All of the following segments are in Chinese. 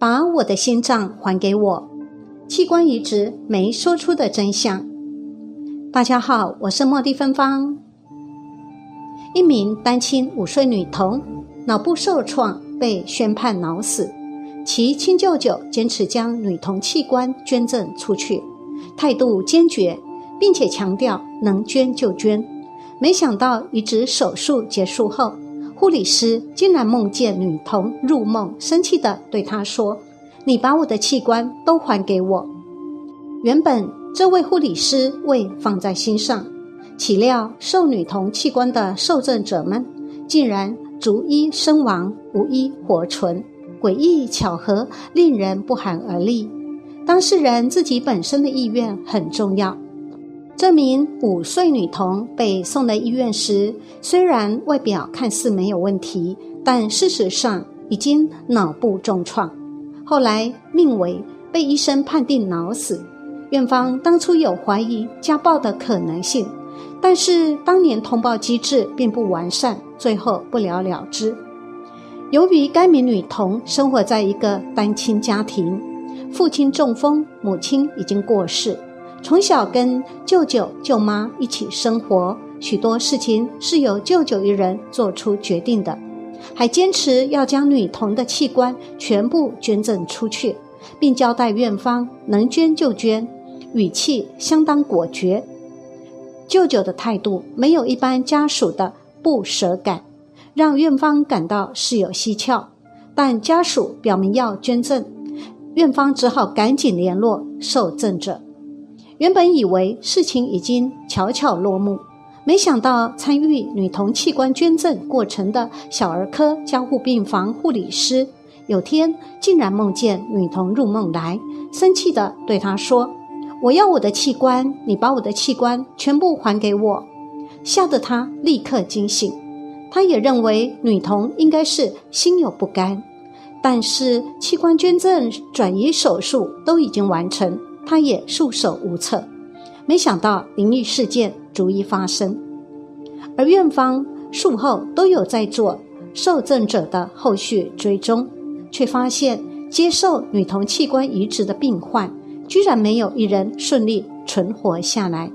把我的心脏还给我。器官移植没说出的真相。大家好，我是茉莉芬芳。一名单亲五岁女童脑部受创，被宣判脑死。其亲舅舅坚持将女童器官捐赠出去，态度坚决，并且强调能捐就捐。没想到移植手术结束后，护理师竟然梦见女童入梦，生气地对她说：“你把我的器官都还给我。”原本这位护理师未放在心上，岂料受女童器官的受赠者们竟然逐一身亡，无一活存。诡异巧合令人不寒而栗。当事人自己本身的意愿很重要。这名五岁女童被送来医院时，虽然外表看似没有问题，但事实上已经脑部重创。后来命为被医生判定脑死。院方当初有怀疑家暴的可能性，但是当年通报机制并不完善，最后不了了之。由于该名女童生活在一个单亲家庭，父亲中风，母亲已经过世，从小跟舅舅舅妈一起生活，许多事情是由舅舅一人做出决定的，还坚持要将女童的器官全部捐赠出去，并交代院方能捐就捐，语气相当果决。舅舅的态度没有一般家属的不舍感。让院方感到事有蹊跷，但家属表明要捐赠，院方只好赶紧联络受赠者。原本以为事情已经悄悄落幕，没想到参与女童器官捐赠过程的小儿科监护病房护理师，有天竟然梦见女童入梦来，生气地对她说：“我要我的器官，你把我的器官全部还给我。”吓得她立刻惊醒。他也认为女童应该是心有不甘，但是器官捐赠转移手术都已经完成，他也束手无策。没想到灵异事件逐一发生，而院方术后都有在做受赠者的后续追踪，却发现接受女童器官移植的病患，居然没有一人顺利存活下来。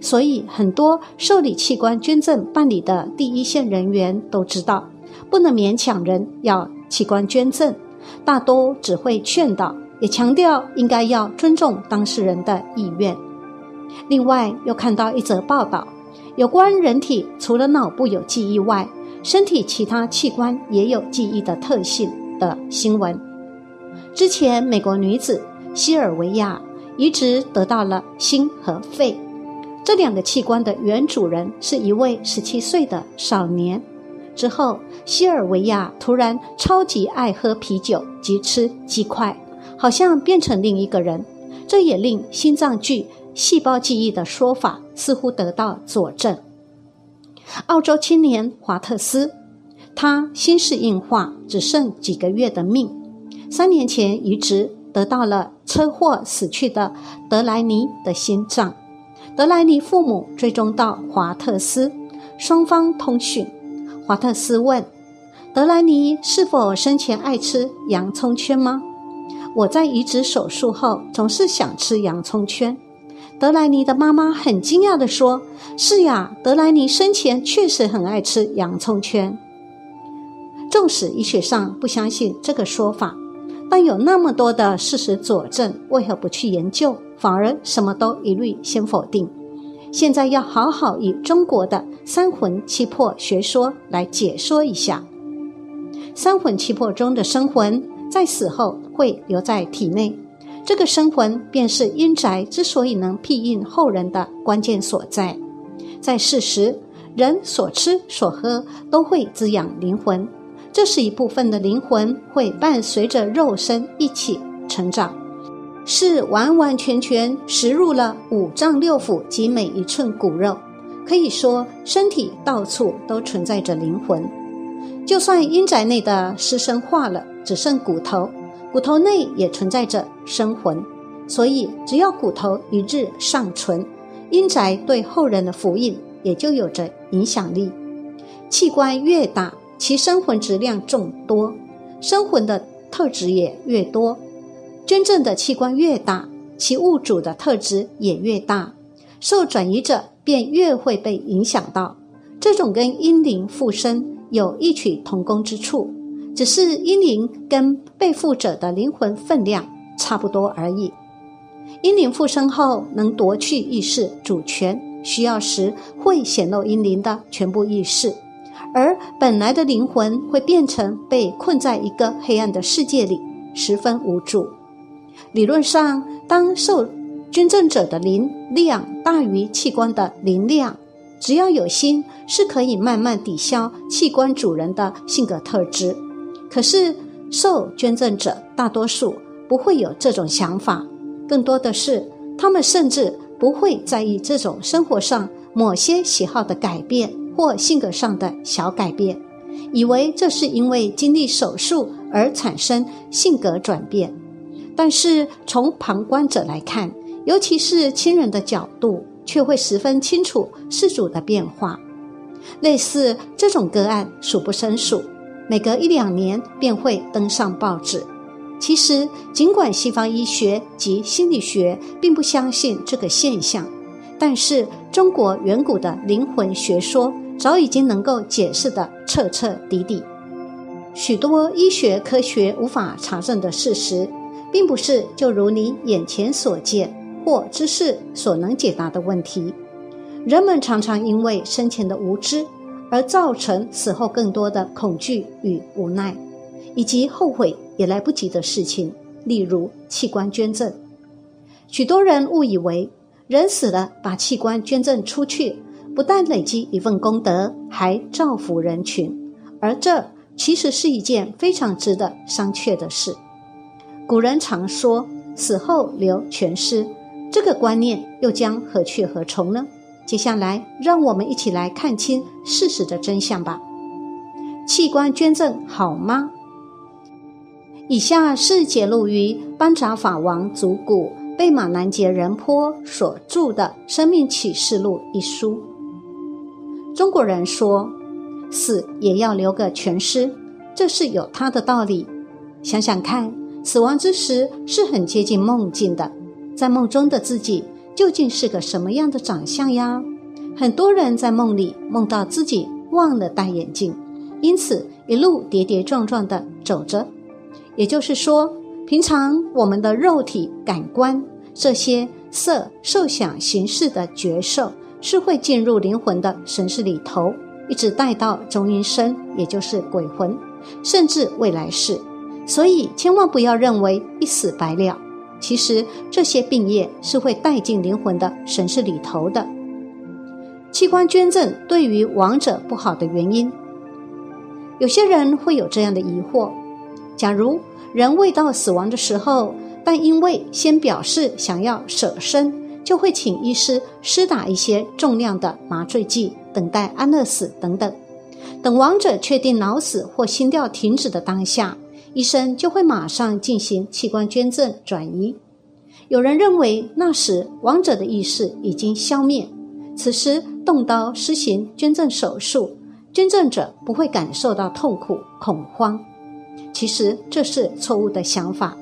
所以，很多受理器官捐赠办理的第一线人员都知道，不能勉强人要器官捐赠，大多只会劝导，也强调应该要尊重当事人的意愿。另外，又看到一则报道，有关人体除了脑部有记忆外，身体其他器官也有记忆的特性的新闻。之前，美国女子西尔维亚移植得到了心和肺。这两个器官的原主人是一位十七岁的少年。之后，西尔维亚突然超级爱喝啤酒及吃鸡块，好像变成另一个人。这也令心脏具细胞记忆的说法似乎得到佐证。澳洲青年华特斯，他心室硬化，只剩几个月的命。三年前移植得到了车祸死去的德莱尼的心脏。德莱尼父母追踪到华特斯，双方通讯。华特斯问：“德莱尼是否生前爱吃洋葱圈吗？”我在移植手术后总是想吃洋葱圈。德莱尼的妈妈很惊讶地说：“是呀，德莱尼生前确实很爱吃洋葱圈。”纵使医学上不相信这个说法，但有那么多的事实佐证，为何不去研究？反而什么都一律先否定。现在要好好以中国的三魂七魄学说来解说一下。三魂七魄中的生魂在死后会留在体内，这个生魂便是阴宅之所以能庇应后人的关键所在。在世时，人所吃所喝都会滋养灵魂，这是一部分的灵魂会伴随着肉身一起成长。是完完全全食入了五脏六腑及每一寸骨肉，可以说身体到处都存在着灵魂。就算阴宅内的尸身化了，只剩骨头，骨头内也存在着生魂。所以只要骨头一日尚存，阴宅对后人的福荫也就有着影响力。器官越大，其生魂质量众多，生魂的。特质也越多，捐赠的器官越大，其物主的特质也越大，受转移者便越会被影响到。这种跟阴灵附身有异曲同工之处，只是阴灵跟被附者的灵魂分量差不多而已。阴灵附身后能夺去意识主权，需要时会显露阴灵的全部意识。而本来的灵魂会变成被困在一个黑暗的世界里，十分无助。理论上，当受捐赠者的灵量大于器官的灵量，只要有心，是可以慢慢抵消器官主人的性格特质。可是，受捐赠者大多数不会有这种想法，更多的是他们甚至不会在意这种生活上某些喜好的改变。或性格上的小改变，以为这是因为经历手术而产生性格转变，但是从旁观者来看，尤其是亲人的角度，却会十分清楚事主的变化。类似这种个案数不胜数，每隔一两年便会登上报纸。其实，尽管西方医学及心理学并不相信这个现象，但是中国远古的灵魂学说。早已经能够解释的彻彻底底，许多医学科学无法查证的事实，并不是就如你眼前所见或知识所能解答的问题。人们常常因为生前的无知，而造成死后更多的恐惧与无奈，以及后悔也来不及的事情，例如器官捐赠。许多人误以为人死了，把器官捐赠出去。不但累积一份功德，还造福人群，而这其实是一件非常值得商榷的事。古人常说“死后留全尸”，这个观念又将何去何从呢？接下来，让我们一起来看清事实的真相吧。器官捐赠好吗？以下是解录于班扎法王祖古贝马南杰仁波所著的《生命启示录》一书。中国人说：“死也要留个全尸，这是有他的道理。想想看，死亡之时是很接近梦境的，在梦中的自己究竟是个什么样的长相呀？很多人在梦里梦到自己忘了戴眼镜，因此一路跌跌撞撞的走着。也就是说，平常我们的肉体感官这些色、受想行识的觉受。”是会进入灵魂的神识里头，一直带到中阴身，也就是鬼魂，甚至未来世。所以千万不要认为一死百了，其实这些病业是会带进灵魂的神识里头的。器官捐赠对于亡者不好的原因，有些人会有这样的疑惑：假如人未到死亡的时候，但因为先表示想要舍身。就会请医师施打一些重量的麻醉剂，等待安乐死等等。等亡者确定脑死或心跳停止的当下，医生就会马上进行器官捐赠转移。有人认为那时亡者的意识已经消灭，此时动刀施行捐赠手术，捐赠者不会感受到痛苦恐慌。其实这是错误的想法，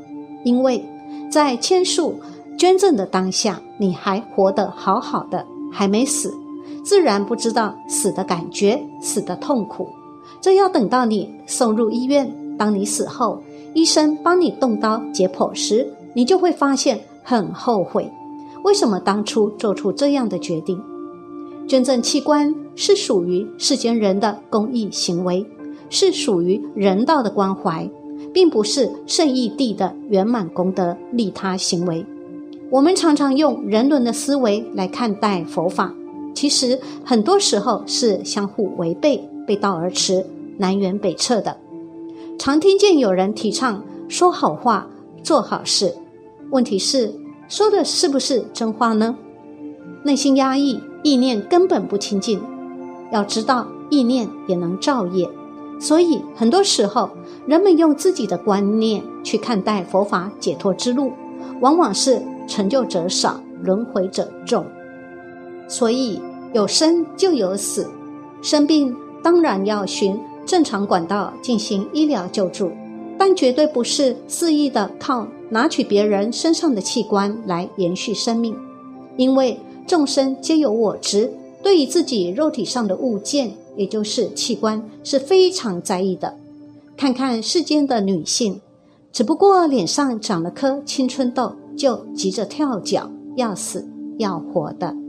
因为在签署。捐赠的当下，你还活得好好的，还没死，自然不知道死的感觉，死的痛苦。这要等到你送入医院，当你死后，医生帮你动刀解剖时，你就会发现很后悔，为什么当初做出这样的决定？捐赠器官是属于世间人的公益行为，是属于人道的关怀，并不是圣义地的圆满功德利他行为。我们常常用人伦的思维来看待佛法，其实很多时候是相互违背、背道而驰、南辕北辙的。常听见有人提倡说好话、做好事，问题是说的是不是真话呢？内心压抑，意念根本不清净。要知道，意念也能造业，所以很多时候人们用自己的观念去看待佛法解脱之路，往往是。成就者少，轮回者众，所以有生就有死，生病当然要寻正常管道进行医疗救助，但绝对不是肆意的靠拿取别人身上的器官来延续生命，因为众生皆有我执，对于自己肉体上的物件，也就是器官，是非常在意的。看看世间的女性，只不过脸上长了颗青春痘，就急着跳脚，要死要活的。